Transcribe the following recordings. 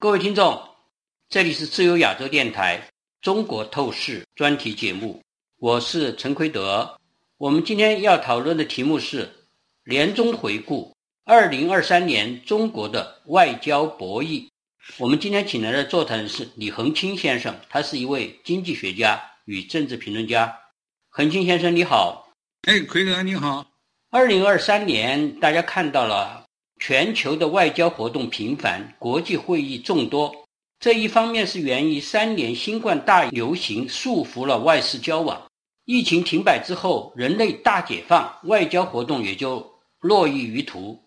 各位听众，这里是自由亚洲电台中国透视专题节目，我是陈奎德。我们今天要讨论的题目是年终回顾，二零二三年中国的外交博弈。我们今天请来的座谈是李恒清先生，他是一位经济学家与政治评论家。恒清先生，你好。哎，奎德，你好。二零二三年，大家看到了。全球的外交活动频繁，国际会议众多。这一方面是源于三年新冠大流行束缚了外事交往，疫情停摆之后，人类大解放，外交活动也就落益于途。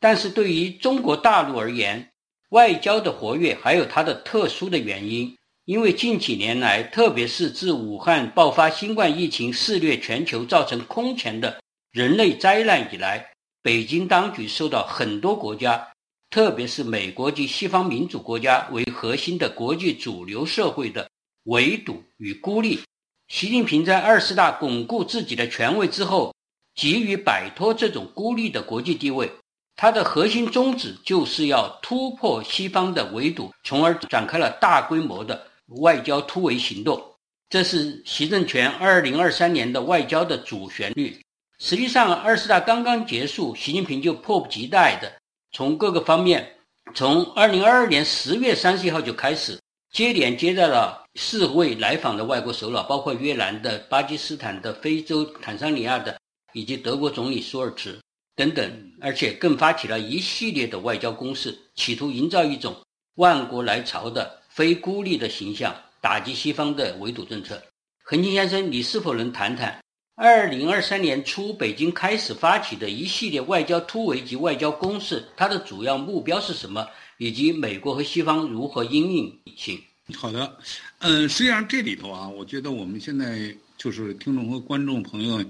但是对于中国大陆而言，外交的活跃还有它的特殊的原因，因为近几年来，特别是自武汉爆发新冠疫情肆虐全球，造成空前的人类灾难以来。北京当局受到很多国家，特别是美国及西方民主国家为核心的国际主流社会的围堵与孤立。习近平在二十大巩固自己的权威之后，急于摆脱这种孤立的国际地位。他的核心宗旨就是要突破西方的围堵，从而展开了大规模的外交突围行动。这是习政权二零二三年的外交的主旋律。实际上，二十大刚刚结束，习近平就迫不及待的从各个方面，从二零二二年十月三十一号就开始，接连接待了四位来访的外国首脑，包括越南的、巴基斯坦的、非洲坦桑尼亚的，以及德国总理舒尔茨等等，而且更发起了一系列的外交攻势，企图营造一种万国来朝的非孤立的形象，打击西方的围堵政策。恒清先生，你是否能谈谈？二零二三年初，北京开始发起的一系列外交突围及外交攻势，它的主要目标是什么？以及美国和西方如何应应？请。好的，嗯，实际上这里头啊，我觉得我们现在就是听众和观众朋友，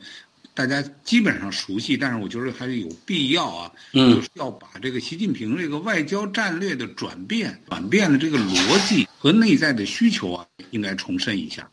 大家基本上熟悉，但是我觉得还是有必要啊，就是要把这个习近平这个外交战略的转变、转变的这个逻辑和内在的需求啊，应该重申一下。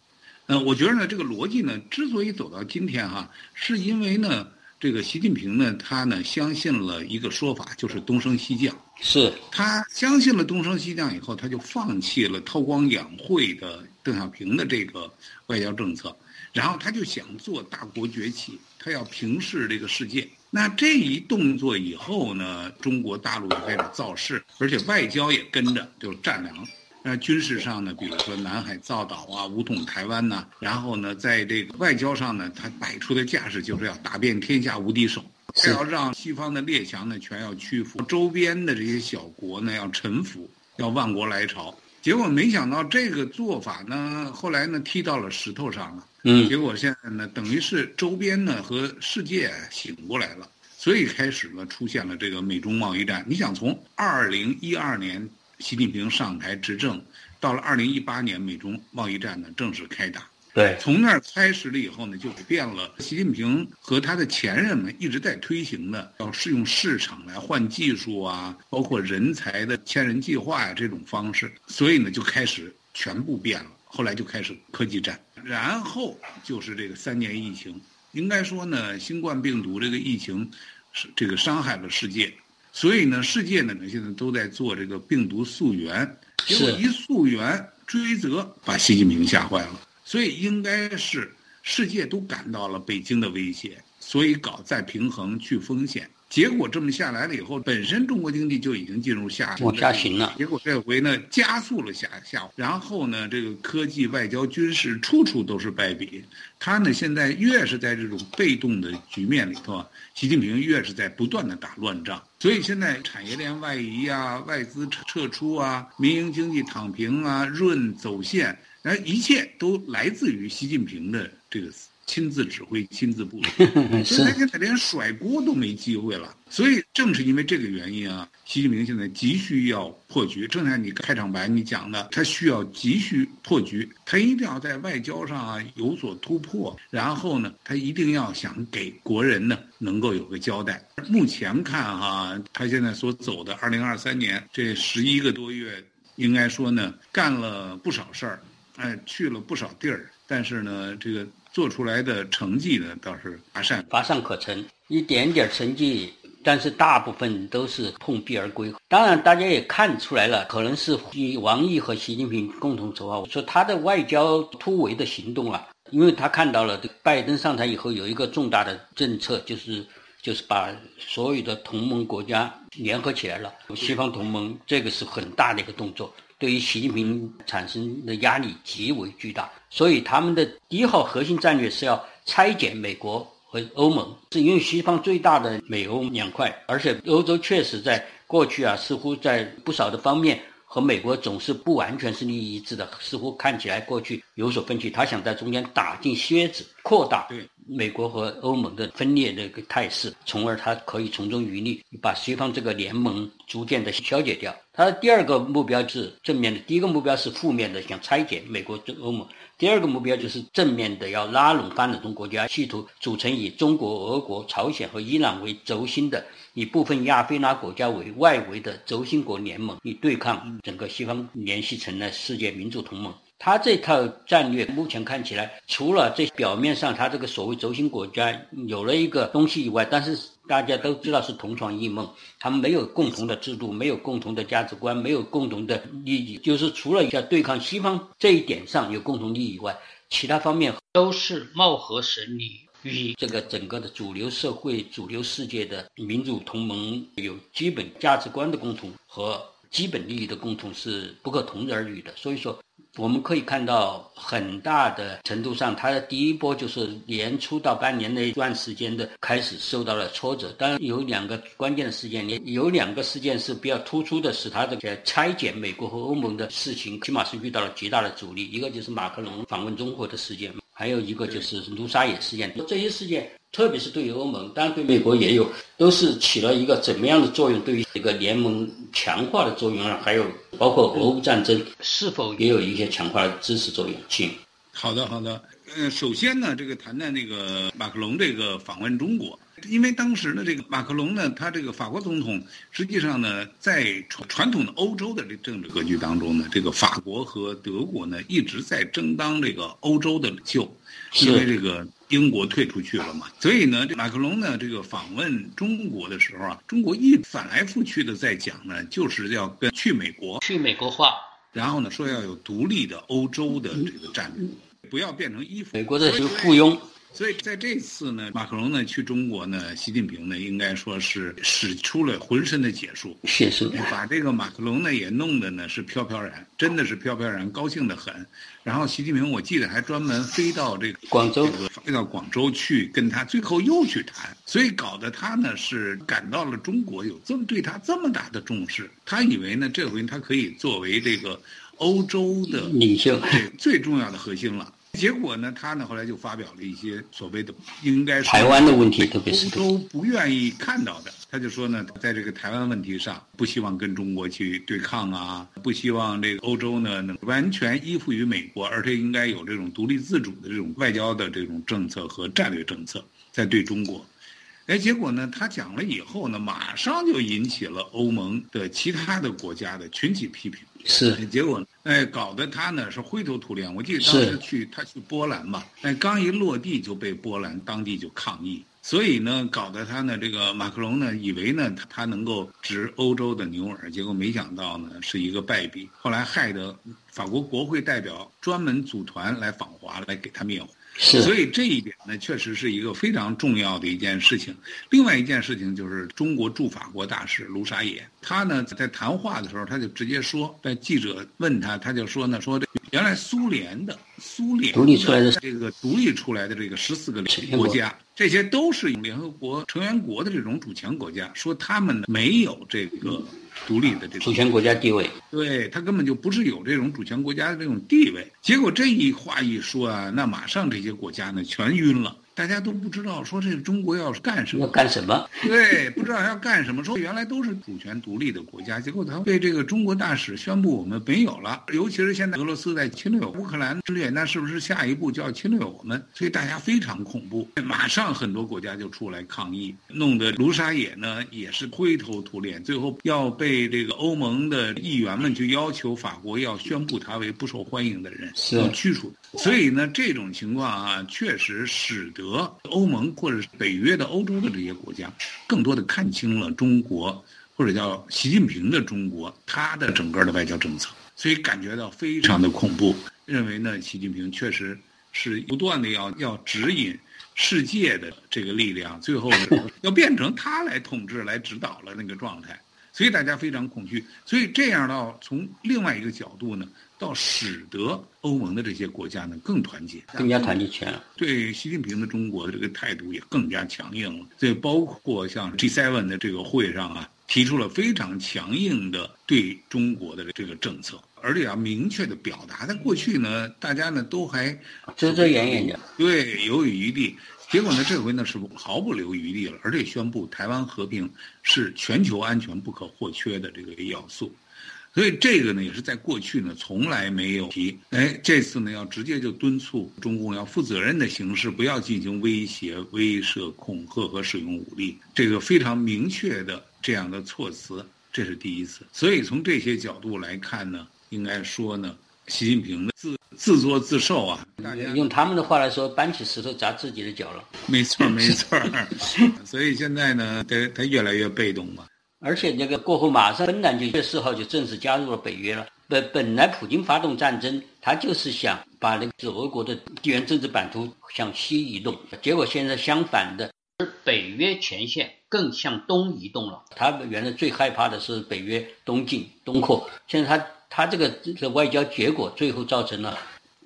呃，我觉得呢，这个逻辑呢，之所以走到今天哈，是因为呢，这个习近平呢，他呢相信了一个说法，就是东升西降。是他相信了东升西降以后，他就放弃了韬光养晦的邓小平的这个外交政策，然后他就想做大国崛起，他要平视这个世界。那这一动作以后呢，中国大陆就开始造势，而且外交也跟着就战粮。那军事上呢，比如说南海造岛啊，武统台湾呐，然后呢，在这个外交上呢，他摆出的架势就是要打遍天下无敌手，他要让西方的列强呢全要屈服，周边的这些小国呢要臣服，要万国来朝。结果没想到这个做法呢，后来呢踢到了石头上了。嗯。结果现在呢，等于是周边呢和世界醒过来了，所以开始了出现了这个美中贸易战。你想从二零一二年。习近平上台执政，到了二零一八年，美中贸易战呢正式开打。对，从那儿开始了以后呢，就改变了习近平和他的前任们一直在推行的，要适用市场来换技术啊，包括人才的千人计划呀这种方式，所以呢就开始全部变了。后来就开始科技战，然后就是这个三年疫情。应该说呢，新冠病毒这个疫情是这个伤害了世界。所以呢，世界呢现在都在做这个病毒溯源，结果一溯源追责，把习近平吓坏了。所以应该是世界都感到了北京的威胁，所以搞再平衡去风险。结果这么下来了以后，本身中国经济就已经进入下往下行了。结果这回呢，加速了下下，然后呢，这个科技、外交、军事处处都是败笔。他呢，现在越是在这种被动的局面里头啊，习近平越是在不断的打乱仗。所以现在产业链外移啊，外资撤撤出啊，民营经济躺平啊，润走线，然后一切都来自于习近平的这个。亲自指挥、亲自部署，所以他现在连甩锅都没机会了。所以正是因为这个原因啊，习近平现在急需要破局。正像你开场白你讲的，他需要急需破局，他一定要在外交上啊有所突破。然后呢，他一定要想给国人呢能够有个交代。目前看哈，他现在所走的二零二三年这十一个多月，应该说呢干了不少事儿，哎，去了不少地儿。但是呢，这个。做出来的成绩呢，倒是乏善乏善可陈，一点点成绩，但是大部分都是碰壁而归。当然，大家也看出来了，可能是王毅和习近平共同筹划。说他的外交突围的行动啊，因为他看到了这拜登上台以后有一个重大的政策，就是就是把所有的同盟国家联合起来了，西方同盟，这个是很大的一个动作。对于习近平产生的压力极为巨大，所以他们的第一号核心战略是要拆解美国和欧盟，是因为西方最大的美欧两块，而且欧洲确实在过去啊，似乎在不少的方面和美国总是不完全是利益一致的，似乎看起来过去有所分歧，他想在中间打进靴子，扩大。美国和欧盟的分裂的一个态势，从而他可以从中渔利，把西方这个联盟逐渐的消解掉。他的第二个目标是正面的，第一个目标是负面的，想拆解美国、欧盟；第二个目标就是正面的，要拉拢发展中国家，企图组成以中国、俄国、朝鲜和伊朗为轴心的，以部分亚非拉国家为外围的轴心国联盟，以对抗整个西方联系成了世界民主同盟。他这套战略目前看起来，除了这表面上他这个所谓轴心国家有了一个东西以外，但是大家都知道是同床异梦，他们没有共同的制度，没有共同的价值观，没有共同的利益，就是除了在对抗西方这一点上有共同利益以外，其他方面都是貌合神离，与这个整个的主流社会、主流世界的民主同盟有基本价值观的共同和基本利益的共同是不可同日而语的，所以说。我们可以看到，很大的程度上，它的第一波就是年初到半年那一段时间的开始受到了挫折。当然，有两个关键的事件，有两个事件是比较突出的，使它这个拆解美国和欧盟的事情，起码是遇到了极大的阻力。一个就是马克龙访问中国的事件，还有一个就是卢沙野事件。这些事件。特别是对于欧盟，当然对美国也有，都是起了一个怎么样的作用？对于这个联盟强化的作用啊，还有包括俄乌战争是否也有一些强化的支持作用？请。好的，好的。嗯，首先呢，这个谈谈那个马克龙这个访问中国，因为当时呢，这个马克龙呢，他这个法国总统，实际上呢，在传传统的欧洲的这政治格局当中呢，这个法国和德国呢，一直在争当这个欧洲的领袖，因为这个。英国退出去了嘛？所以呢，马克龙呢，这个访问中国的时候啊，中国一反来覆去的在讲呢，就是要跟去美国，去美国化，然后呢，说要有独立的欧洲的这个战略，不要变成依附美国的这个附庸。所以在这次呢，马克龙呢去中国呢，习近平呢应该说是使出了浑身的解数，解数。把这个马克龙呢也弄得呢是飘飘然，真的是飘飘然，高兴的很。然后习近平我记得还专门飞到这个广州，飞到广州去跟他，最后又去谈，所以搞得他呢是感到了中国有这么对他这么大的重视，他以为呢这回他可以作为这个欧洲的领袖，最重要的核心了。结果呢，他呢后来就发表了一些所谓的应该是台湾的问题，特别是都不愿意看到的。他就说呢，在这个台湾问题上，不希望跟中国去对抗啊，不希望这个欧洲呢能完全依附于美国，而且应该有这种独立自主的这种外交的这种政策和战略政策在对中国。哎，结果呢，他讲了以后呢，马上就引起了欧盟的其他的国家的群体批评。是，结果，哎，搞得他呢是灰头土脸。我记得当时去他去波兰嘛，哎，刚一落地就被波兰当地就抗议，所以呢，搞得他呢这个马克龙呢以为呢他他能够执欧洲的牛耳，结果没想到呢是一个败笔，后来害得法国国会代表专门组团来访华来给他灭火。所以这一点呢，确实是一个非常重要的一件事情。另外一件事情就是中国驻法国大使卢沙野，他呢在谈话的时候，他就直接说，在记者问他，他就说呢，说这原来苏联的苏联独立出来的这个独立出来的这个十四个国家，这些都是联合国成员国的这种主权国家，说他们没有这个。独立的这种主权国家地位，对他根本就不是有这种主权国家的这种地位。结果这一话一说啊，那马上这些国家呢全晕了。大家都不知道说这中国要干什么？要干什么？对，不知道要干什么。说原来都是主权独立的国家，结果他被这个中国大使宣布我们没有了。尤其是现在俄罗斯在侵略乌克兰之列，那是不是下一步就要侵略我们？所以大家非常恐怖，马上很多国家就出来抗议，弄得卢沙野呢也是灰头土脸，最后要被这个欧盟的议员们就要求法国要宣布他为不受欢迎的人，要驱除。所以呢，这种情况啊，确实使得。得欧盟或者是北约的欧洲的这些国家，更多的看清了中国或者叫习近平的中国他的整个的外交政策，所以感觉到非常的恐怖，认为呢，习近平确实是不断的要要指引世界的这个力量，最后要变成他来统治、来指导了那个状态，所以大家非常恐惧。所以这样到从另外一个角度呢。倒使得欧盟的这些国家呢更团结，更加团结起来。对习近平的中国的这个态度也更加强硬了。所以包括像 G7 的这个会上啊，提出了非常强硬的对中国的这个政策，而且要明确的表达。在过去呢，大家呢都还遮遮掩掩的，对，犹有余地。结果呢，这回呢是毫不留余地了，而且宣布台湾和平是全球安全不可或缺的这个要素。所以这个呢，也是在过去呢从来没有提。哎，这次呢要直接就敦促中共要负责任的形式，不要进行威胁、威慑、恐吓和使用武力，这个非常明确的这样的措辞，这是第一次。所以从这些角度来看呢，应该说呢，习近平的自自作自受啊。用他们的话来说，搬起石头砸自己的脚了。没错，没错。所以现在呢，他他越来越被动嘛。而且那个过后，马上芬兰就月四号就正式加入了北约了。本本来普京发动战争，他就是想把那个俄国的地缘政治版图向西移动，结果现在相反的，北约前线更向东移动了。他原来最害怕的是北约东进东扩，现在他他这个这个外交结果最后造成了。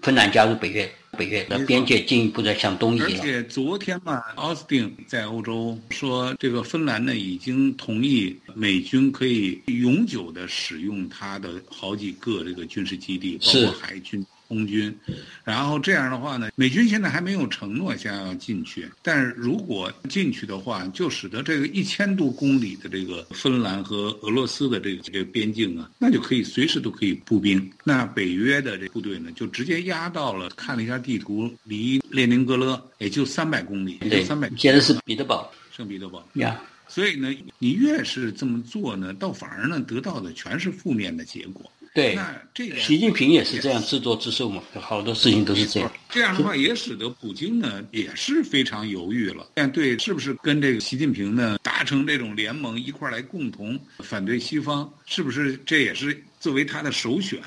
芬兰加入北约，北约的边界进一步的向东移了。而且昨天嘛，奥斯汀在欧洲说，这个芬兰呢已经同意美军可以永久的使用它的好几个这个军事基地，包括海军。空军，然后这样的话呢，美军现在还没有承诺想要进去，但是如果进去的话，就使得这个一千多公里的这个芬兰和俄罗斯的这个这个边境啊，那就可以随时都可以步兵。那北约的这部队呢，就直接压到了，看了一下地图，离列宁格勒也就三百公里，也就三百。现在是彼得堡，圣彼得堡呀。所以呢，你越是这么做呢，倒反而呢，得到的全是负面的结果。对，那这个习近平也是这样自作自受嘛，好多事情都是这样。这样的话，也使得普京呢也是非常犹豫了。面对是不是跟这个习近平呢达成这种联盟，一块来共同反对西方，是不是这也是作为他的首选？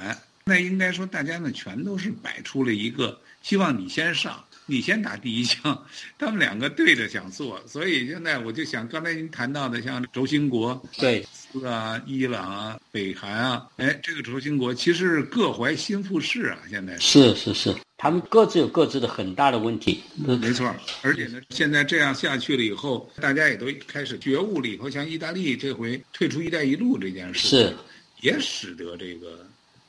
那应该说，大家呢全都是摆出了一个希望你先上。你先打第一枪，他们两个对着想做，所以现在我就想，刚才您谈到的像轴心国，对，斯啊、伊朗啊、北韩啊，哎，这个轴心国其实各怀心腹事啊，现在是是是，他们各自有各自的很大的问题，没错。而且呢，现在这样下去了以后，大家也都开始觉悟了以后，像意大利这回退出“一带一路”这件事，是，也使得这个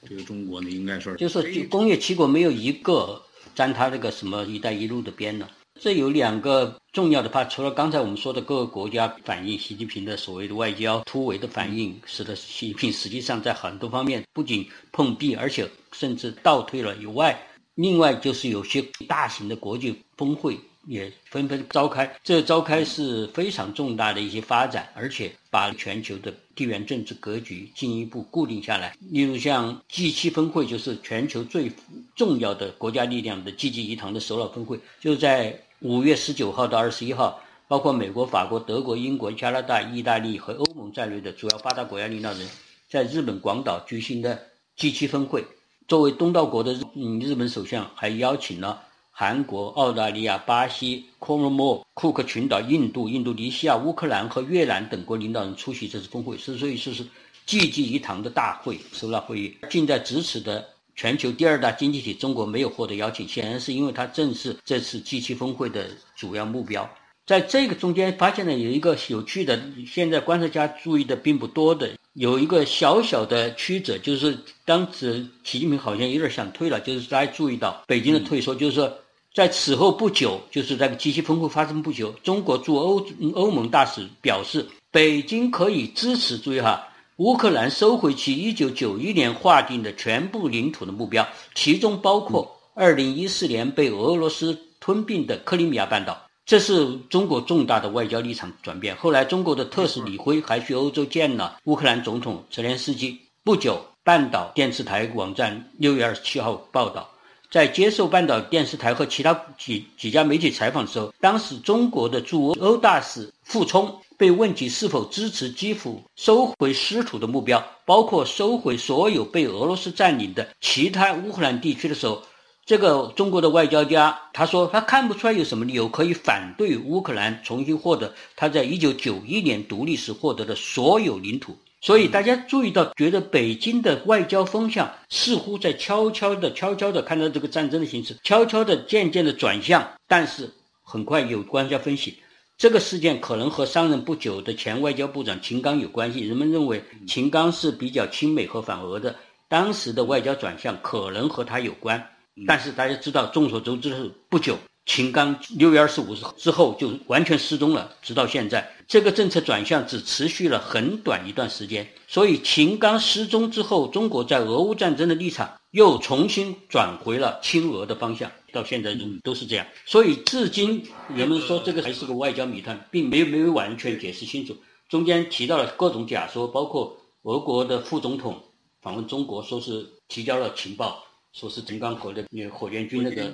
这个中国呢，应该说就是工业七国没有一个。沾他这个什么“一带一路”的边呢？这有两个重要的怕，除了刚才我们说的各个国家反映习近平的所谓的外交突围的反应，使得习近平实际上在很多方面不仅碰壁，而且甚至倒退了以外，另外就是有些大型的国际峰会。也纷纷召开，这召开是非常重大的一些发展，而且把全球的地缘政治格局进一步固定下来。例如像 G7 峰会，就是全球最重要的国家力量的积极一堂的首脑峰会，就在五月十九号到二十一号，包括美国、法国、德国、英国、加拿大、意大利和欧盟在内的主要发达国家领导人，在日本广岛举行的 G7 峰会。作为东道国的嗯日本首相还邀请了。韩国、澳大利亚、巴西、科罗莫、库克群岛、印度、印度尼西亚、乌克兰和越南等国领导人出席这次峰会，是所以说是济济一堂的大会，首脑会议。近在咫尺的全球第二大经济体中国没有获得邀请，显然是因为它正是这次 G7 峰会的主要目标。在这个中间发现了有一个有趣的，现在观察家注意的并不多的，有一个小小的曲折，就是当时习近平好像有点想退了，就是大家注意到北京的退缩，就是说。在此后不久，就是在 G7 峰会发生不久，中国驻欧欧盟大使表示，北京可以支持注意哈，乌克兰收回其1991年划定的全部领土的目标，其中包括2014年被俄罗斯吞并的克里米亚半岛。这是中国重大的外交立场转变。后来，中国的特使李辉还去欧洲见了乌克兰总统泽连斯基。不久，半岛电视台网站6月27号报道。在接受半岛电视台和其他几几家媒体采访的时候，当时中国的驻欧大使傅聪被问及是否支持基辅收回失土的目标，包括收回所有被俄罗斯占领的其他乌克兰地区的时候，这个中国的外交家他说他看不出来有什么理由可以反对乌克兰重新获得他在一九九一年独立时获得的所有领土。所以大家注意到，觉得北京的外交风向似乎在悄悄的、悄悄的看到这个战争的形势，悄悄的、渐渐的转向。但是很快有专家分析，这个事件可能和上任不久的前外交部长秦刚有关系。人们认为秦刚是比较亲美和反俄的，当时的外交转向可能和他有关。但是大家知道，众所周知是不久。秦刚六月二十五日之后就完全失踪了，直到现在，这个政策转向只持续了很短一段时间。所以秦刚失踪之后，中国在俄乌战争的立场又重新转回了亲俄的方向，到现在都是这样。所以至今人们说这个还是个外交谜团，并没有没有完全解释清楚。中间提到了各种假说，包括俄国的副总统访问中国，说是提交了情报。说是陈刚和的那火箭军那个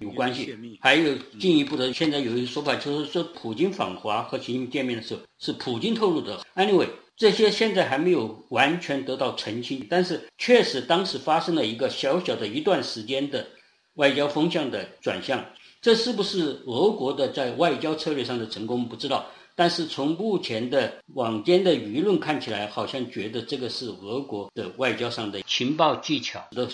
有关系，还有进一步的，现在有一个说法，就是说普京访华和习近平见面的时候是普京透露的。Anyway，这些现在还没有完全得到澄清，但是确实当时发生了一个小小的一段时间的外交风向的转向。这是不是俄国的在外交策略上的成功？不知道。但是从目前的网间的舆论看起来，好像觉得这个是俄国的外交上的情报技巧的。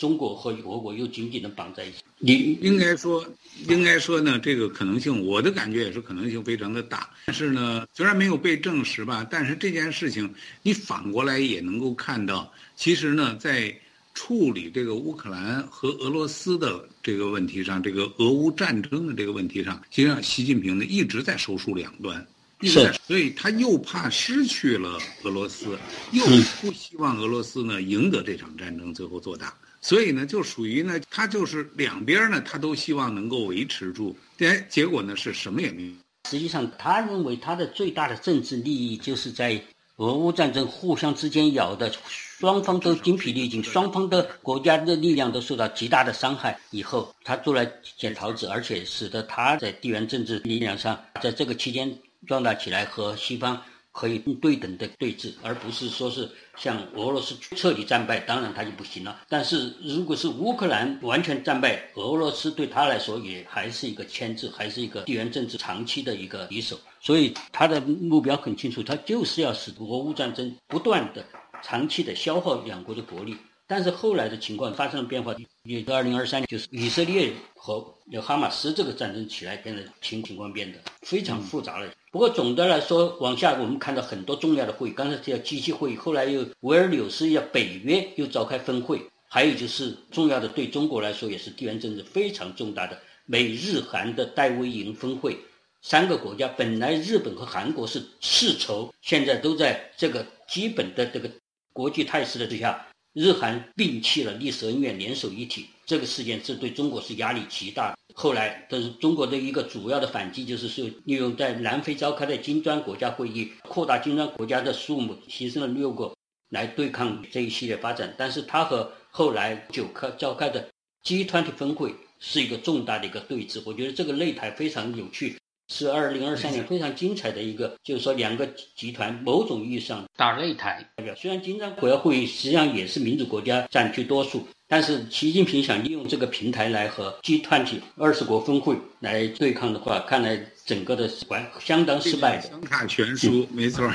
中国和俄国又紧紧的绑在一起。你应该说，应该说呢，这个可能性，我的感觉也是可能性非常的大。但是呢，虽然没有被证实吧，但是这件事情，你反过来也能够看到，其实呢，在处理这个乌克兰和俄罗斯的这个问题上，这个俄乌战争的这个问题上，实际上习近平呢一直在手术两端，是，所以他又怕失去了俄罗斯，又不希望俄罗斯呢赢得这场战争，最后做大。所以呢，就属于呢，他就是两边呢，他都希望能够维持住。哎，结果呢是什么也没有。实际上，他认为他的最大的政治利益就是在俄乌战争互相之间咬的，双方都精疲力尽，双方的国家的力量都受到极大的伤害。以后他做了捡桃子，而且使得他在地缘政治力量上，在这个期间壮大起来，和西方。可以对等的对峙，而不是说是像俄罗斯彻底战败，当然他就不行了。但是如果是乌克兰完全战败，俄罗斯对他来说也还是一个牵制，还是一个地缘政治长期的一个敌手。所以他的目标很清楚，他就是要使俄乌战争不断的、长期的消耗两国的国力。但是后来的情况发生了变化，也到二零二三年，就是以色列和哈马斯这个战争起来，变得情情况变得非常复杂了。不过总的来说，往下我们看到很多重要的会议，刚才叫机器会议，后来又维尔纽斯要北约又召开峰会，还有就是重要的对中国来说也是地缘政治非常重大的美日韩的戴维营峰会，三个国家本来日本和韩国是世仇，现在都在这个基本的这个国际态势的之下。日韩摒弃了历史恩怨，联手一体，这个事件是对中国是压力极大。后来，但是中国的一个主要的反击就是说，利用在南非召开的金砖国家会议，扩大金砖国家的数目，牺牲了六个，来对抗这一系列发展。但是，它和后来九开召开的 G20 峰会是一个重大的一个对峙。我觉得这个擂台非常有趣。是二零二三年非常精彩的一个，就是说两个集团某种意义上打擂台。虽然金砖国家会议实际上也是民主国家占据多数，但是习近平想利用这个平台来和 G 团体二十国峰会来对抗的话，看来整个的完相当失败的。双卡全输，没错。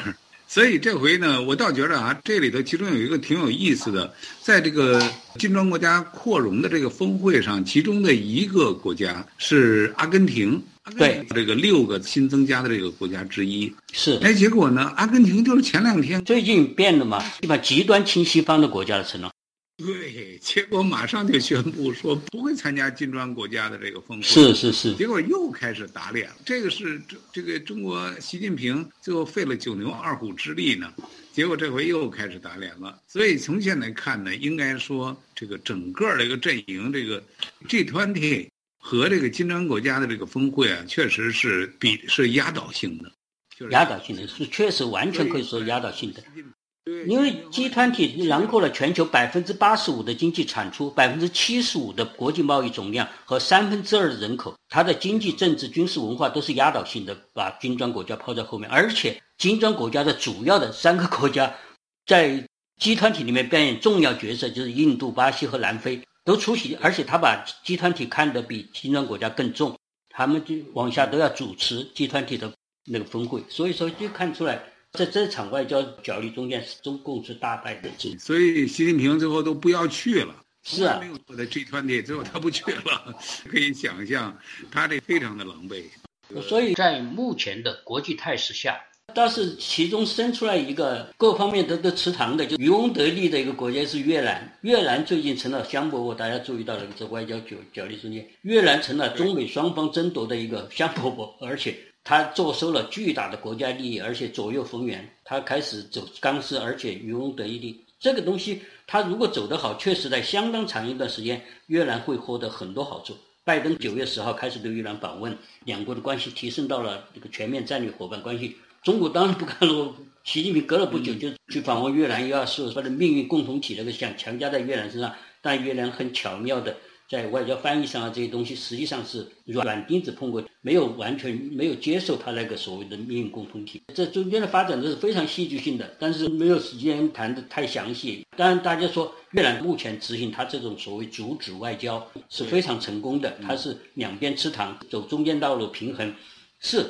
所以这回呢，我倒觉得啊，这里头其中有一个挺有意思的，在这个金砖国家扩容的这个峰会上，其中的一个国家是阿根廷。对，这个六个新增加的这个国家之一是，哎，结果呢，阿根廷就是前两天最近变了嘛，一把极端亲西方的国家的承诺。对，结果马上就宣布说不会参加金砖国家的这个峰会。是是是，结果又开始打脸了。这个是这这个中国习近平最后费了九牛二虎之力呢，结果这回又开始打脸了。所以从现在看呢，应该说这个整个这个阵营，这个 G20。和这个金砖国家的这个峰会啊，确实是比是压倒性的，压倒性的是确实完全可以说压倒性的。因为集团体囊括了全球百分之八十五的经济产出，百分之七十五的国际贸易总量和三分之二的人口，它的经济、政治、军事、文化都是压倒性的，把金砖国家抛在后面。而且，金砖国家的主要的三个国家，在集团体里面扮演重要角色，就是印度、巴西和南非都出席，而且他把集团体看得比金砖国家更重，他们就往下都要主持集团体的那个峰会，所以说就看出来。在这场外交角力中间，中共是大败的。所以习近平最后都不要去了。是啊，没有做的集团体，最后他不去了。可以想象，他这非常的狼狈。所以在目前的国际态势下，但是其中生出来一个各方面都都吃糖的，就渔翁得利的一个国家是越南。越南最近成了香饽饽，大家注意到了这外交角角力中间，越南成了中美双方争夺的一个香饽饽，而且。他坐收了巨大的国家利益，而且左右逢源，他开始走钢丝，而且渔翁得利。这个东西，他如果走得好，确实在相当长一段时间，越南会获得很多好处。拜登九月十号开始对越南访问，两国的关系提升到了这个全面战略伙伴关系。中国当然不干了，习近平隔了不久就去访问越南，又要说他的命运共同体那个想强加在越南身上，但越南很巧妙的。在外交翻译上啊，这些东西实际上是软钉子碰过，没有完全没有接受他那个所谓的命运共同体。这中间的发展都是非常戏剧性的，但是没有时间谈的太详细。当然，大家说越南目前执行他这种所谓阻止外交是非常成功的，他是两边吃糖，走中间道路平衡，是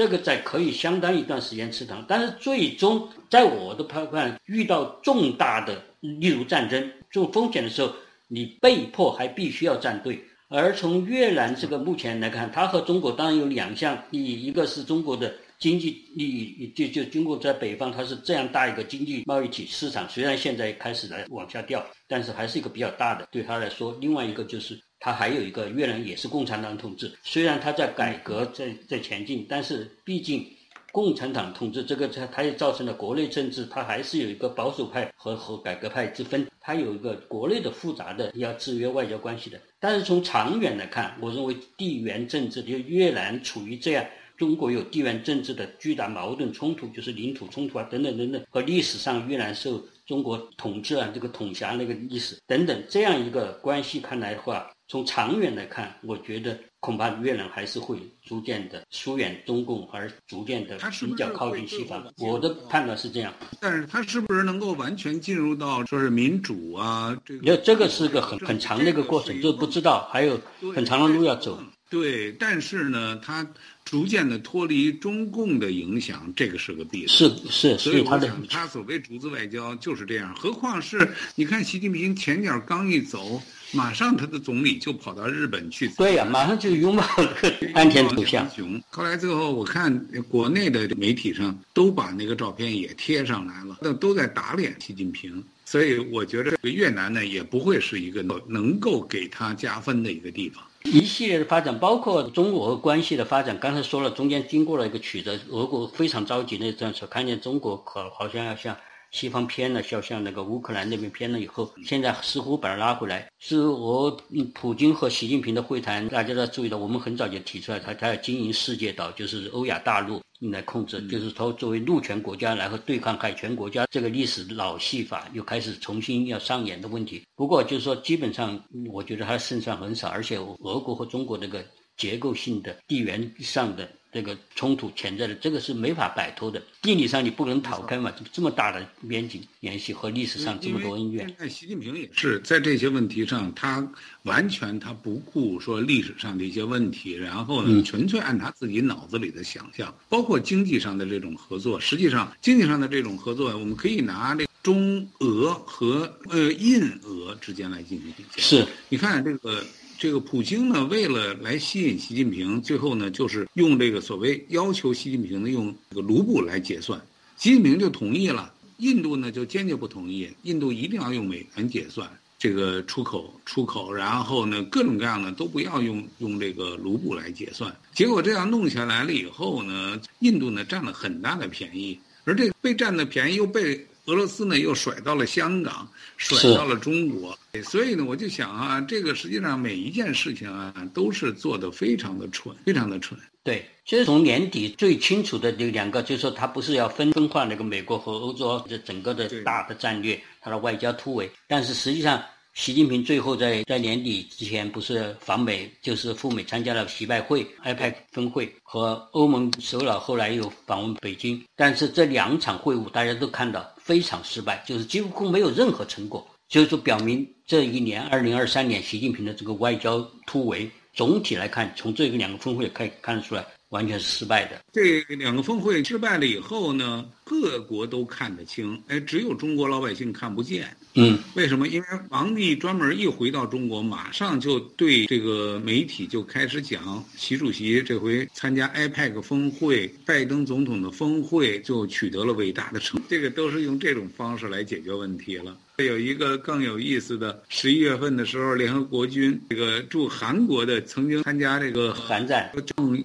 这个在可以相当一段时间吃糖，但是最终在我的判断，遇到重大的例如战争这种风险的时候。你被迫还必须要站队，而从越南这个目前来看，它和中国当然有两项利益，一个是中国的经济利益，就就中国在北方它是这样大一个经济贸易体市场，虽然现在开始来往下掉，但是还是一个比较大的对他来说。另外一个就是它还有一个越南也是共产党统治，虽然它在改革在在前进，但是毕竟。共产党统治这个，它它也造成了国内政治，它还是有一个保守派和和改革派之分，它有一个国内的复杂的要制约外交关系的。但是从长远来看，我认为地缘政治就越南处于这样，中国有地缘政治的巨大矛盾冲突，就是领土冲突啊等等等等，和历史上越南受中国统治啊这个统辖那个历史等等这样一个关系看来的话，从长远来看，我觉得。恐怕越南还是会逐渐的疏远中共，而逐渐的比较靠近西方。我的判断是这样。但是他是不是能够完全进入到说是民主啊？这个，这个是个很很长的一个过程，就不知道还有很长的路要走。对，但是呢，他逐渐的脱离中共的影响，这个是个必然。是是，所以我想，他所谓竹子外交就是这样。何况是你看，习近平前脚刚一走。马上，他的总理就跑到日本去。对呀，马上就拥抱了安田首相。后来最后，我看国内的媒体上都把那个照片也贴上来了，那都在打脸习近平。所以我觉得越南呢，也不会是一个能够给他加分的一个地方。一系列的发展，包括中俄关系的发展，刚才说了，中间经过了一个曲折，俄国非常着急那段时候，看见中国可好像要向。西方偏了，像像那个乌克兰那边偏了以后，现在似乎把它拉回来。是我普京和习近平的会谈，大家都要注意到，我们很早就提出来，他他要经营世界岛，就是欧亚大陆来控制，就是说作为陆权国家来和对抗海权国家，这个历史老戏法又开始重新要上演的问题。不过就是说，基本上我觉得他胜算很少，而且俄国和中国这个结构性的地缘上的。这个冲突潜在的，这个是没法摆脱的。地理上你不能逃开嘛，这么大的边境联系和历史上这么多恩怨。习近平也是在这些问题上，他完全他不顾说历史上的一些问题，然后呢，纯粹按他自己脑子里的想象。包括经济上的这种合作，实际上经济上的这种合作，我们可以拿这中俄和呃印俄之间来进行比较。是，你看这个。这个普京呢，为了来吸引习近平，最后呢，就是用这个所谓要求习近平呢用这个卢布来结算，习近平就同意了。印度呢就坚决不同意，印度一定要用美元结算这个出口出口，然后呢各种各样的都不要用用这个卢布来结算。结果这样弄下来了以后呢，印度呢占了很大的便宜，而这被占的便宜又被俄罗斯呢又甩到了香港，甩到了中国，所以呢，我就想啊，这个实际上每一件事情啊，都是做的非常的蠢，非常的蠢。对，其实从年底最清楚的这两个，就是说他不是要分分化那个美国和欧洲这整个的大的战略，他的外交突围，但是实际上。习近平最后在在年底之前不是访美，就是赴美参加了习拜会、IPAC 峰会和欧盟首脑，后来又访问北京。但是这两场会晤大家都看到非常失败，就是几乎没有任何成果，就是说表明这一年二零二三年习近平的这个外交突围，总体来看，从这个两个峰会可以看得出来。完全是失败的。这两个峰会失败了以后呢，各国都看得清，哎，只有中国老百姓看不见。嗯，为什么？因为王毅专门一回到中国，马上就对这个媒体就开始讲，习主席这回参加 IPAC 峰会，拜登总统的峰会就取得了伟大的成，这个都是用这种方式来解决问题了。有一个更有意思的，十一月份的时候，联合国军这个驻韩国的曾经参加这个韩战，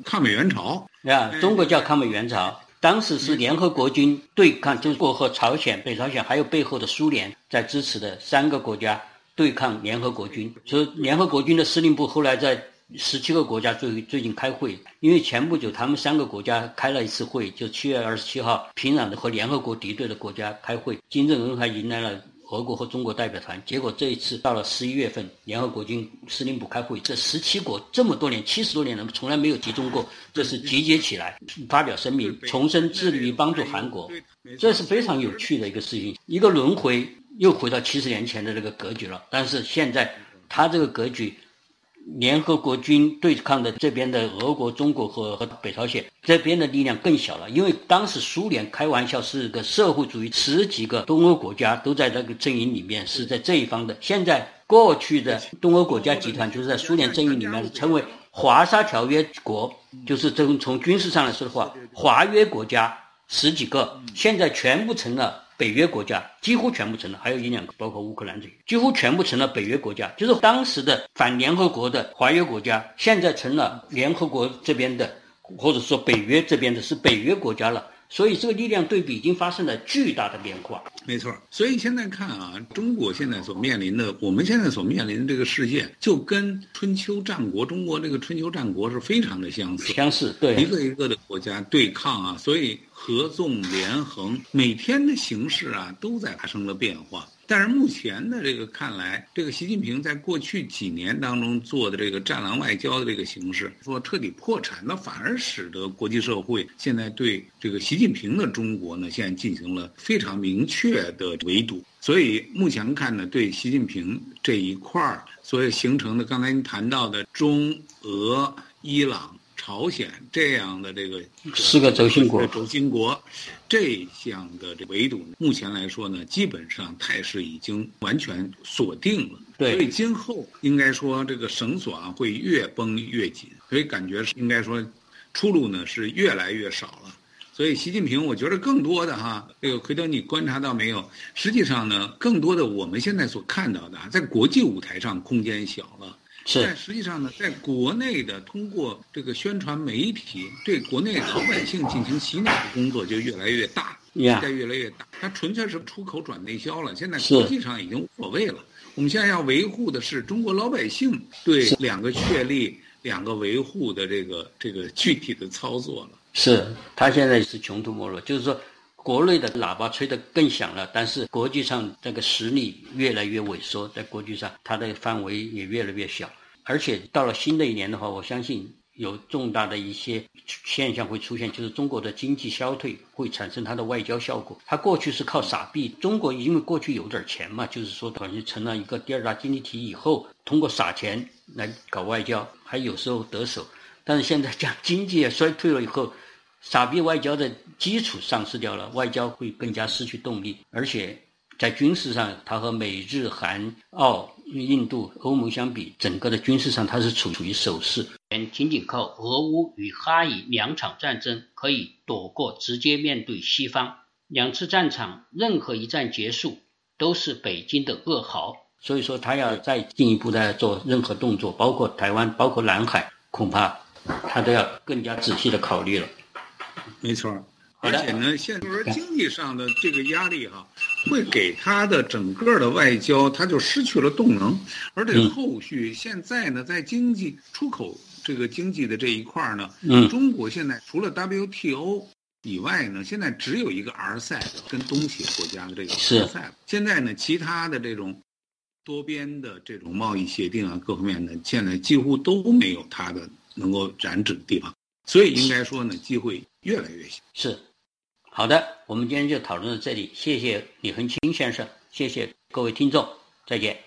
抗美援朝啊，中国叫抗美援朝。当时是联合国军对抗中国和朝鲜、北朝鲜，还有背后的苏联在支持的三个国家对抗联合国军。所以联合国军的司令部后来在十七个国家最最近开会，因为前不久他们三个国家开了一次会，就七月二十七号，平壤的和联合国敌对的国家开会，金正恩还迎来了。俄国和中国代表团，结果这一次到了十一月份，联合国军司令部开会，这十七国这么多年，七十多年了，从来没有集中过，这是集结起来发表声明，重申致力于帮助韩国，这是非常有趣的一个事情，一个轮回又回到七十年前的那个格局了。但是现在他这个格局。联合国军对抗的这边的俄国、中国和和北朝鲜这边的力量更小了，因为当时苏联开玩笑是个社会主义，十几个东欧国家都在那个阵营里面是在这一方的。现在过去的东欧国家集团就是在苏联阵营里面成为华沙条约国，就是从从军事上来说的话，华约国家十几个，现在全部成了。北约国家几乎全部成了，还有一两个，包括乌克兰这些，几乎全部成了北约国家。就是当时的反联合国的华约国家，现在成了联合国这边的，或者说北约这边的是北约国家了。所以这个力量对比已经发生了巨大的变化。没错。所以现在看啊，中国现在所面临的，我们现在所面临的这个世界，就跟春秋战国中国这个春秋战国是非常的相似。相似，对。一个一个的国家对抗啊，所以。合纵连横，每天的形势啊都在发生了变化。但是目前的这个看来，这个习近平在过去几年当中做的这个战狼外交的这个形式，说彻底破产，那反而使得国际社会现在对这个习近平的中国呢，现在进行了非常明确的围堵。所以目前看呢，对习近平这一块儿，所以形成的刚才您谈到的中俄伊朗。朝鲜这样的这个四个轴心国，轴心国这项的这围堵，目前来说呢，基本上态势已经完全锁定了。对，所以今后应该说这个绳索啊会越绷越紧，所以感觉应该说出路呢是越来越少了。所以习近平，我觉得更多的哈，这个奎德你观察到没有？实际上呢，更多的我们现在所看到的，在国际舞台上空间小了。但实际上呢，在国内的通过这个宣传媒体对国内老百姓进行洗脑的工作就越来越大，在越来越大。它纯粹是出口转内销了，现在国际上已经无所谓了。我们现在要维护的是中国老百姓对两个确立、两个维护的这个这个具体的操作了。是他现在是穷途末路，就是说国内的喇叭吹得更响了，但是国际上这个实力越来越萎缩，在国际上它的范围也越来越小。而且到了新的一年的话，我相信有重大的一些现象会出现，就是中国的经济消退会产生它的外交效果。它过去是靠撒币，中国因为过去有点钱嘛，就是说等于成了一个第二大经济体以后，通过撒钱来搞外交，还有时候得手。但是现在讲经济也衰退了以后，撒币外交的基础丧失掉了，外交会更加失去动力，而且。在军事上，它和美日韩澳印度欧盟相比，整个的军事上它是处于守势。仅仅靠俄乌与哈以两场战争可以躲过直接面对西方。两次战场任何一战结束都是北京的噩耗。所以说，他要再进一步的做任何动作，包括台湾，包括南海，恐怕他都要更加仔细的考虑了。没错。而且呢，现就是说经济上的这个压力哈，会给他的整个的外交，他就失去了动能。而且后续现在呢，在经济出口这个经济的这一块呢，中国现在除了 WTO 以外呢，现在只有一个 RCEP 跟东协国家的这个 RCEP。现在呢，其他的这种多边的这种贸易协定啊，各方面呢，现在几乎都没有它的能够染指的地方。所以应该说呢，机会越来越小。是，好的，我们今天就讨论到这里，谢谢李恒清先生，谢谢各位听众，再见。